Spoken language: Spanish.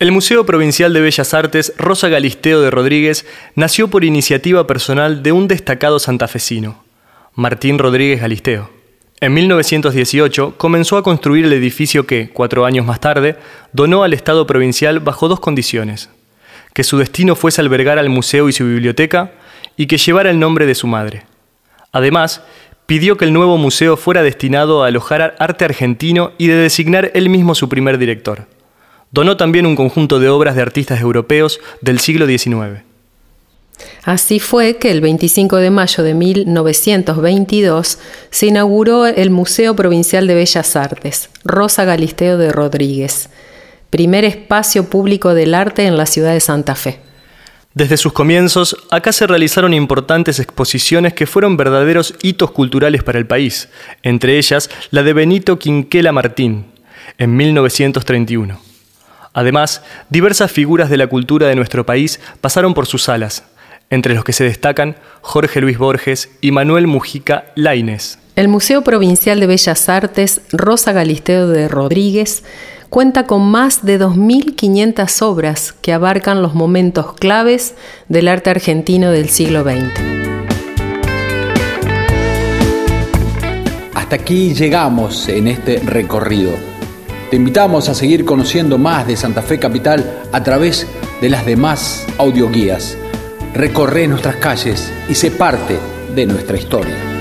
El Museo Provincial de Bellas Artes Rosa Galisteo de Rodríguez nació por iniciativa personal de un destacado santafesino, Martín Rodríguez Galisteo. En 1918 comenzó a construir el edificio que, cuatro años más tarde, donó al Estado provincial bajo dos condiciones. Que su destino fuese albergar al museo y su biblioteca y que llevara el nombre de su madre. Además, pidió que el nuevo museo fuera destinado a alojar arte argentino y de designar él mismo su primer director. Donó también un conjunto de obras de artistas europeos del siglo XIX. Así fue que el 25 de mayo de 1922 se inauguró el Museo Provincial de Bellas Artes, Rosa Galisteo de Rodríguez, primer espacio público del arte en la ciudad de Santa Fe. Desde sus comienzos, acá se realizaron importantes exposiciones que fueron verdaderos hitos culturales para el país, entre ellas la de Benito Quinquela Martín, en 1931. Además, diversas figuras de la cultura de nuestro país pasaron por sus salas, entre los que se destacan Jorge Luis Borges y Manuel Mujica Laines. El Museo Provincial de Bellas Artes Rosa Galisteo de Rodríguez cuenta con más de 2.500 obras que abarcan los momentos claves del arte argentino del siglo XX. Hasta aquí llegamos en este recorrido te invitamos a seguir conociendo más de Santa Fe Capital a través de las demás audioguías. Recorre nuestras calles y sé parte de nuestra historia.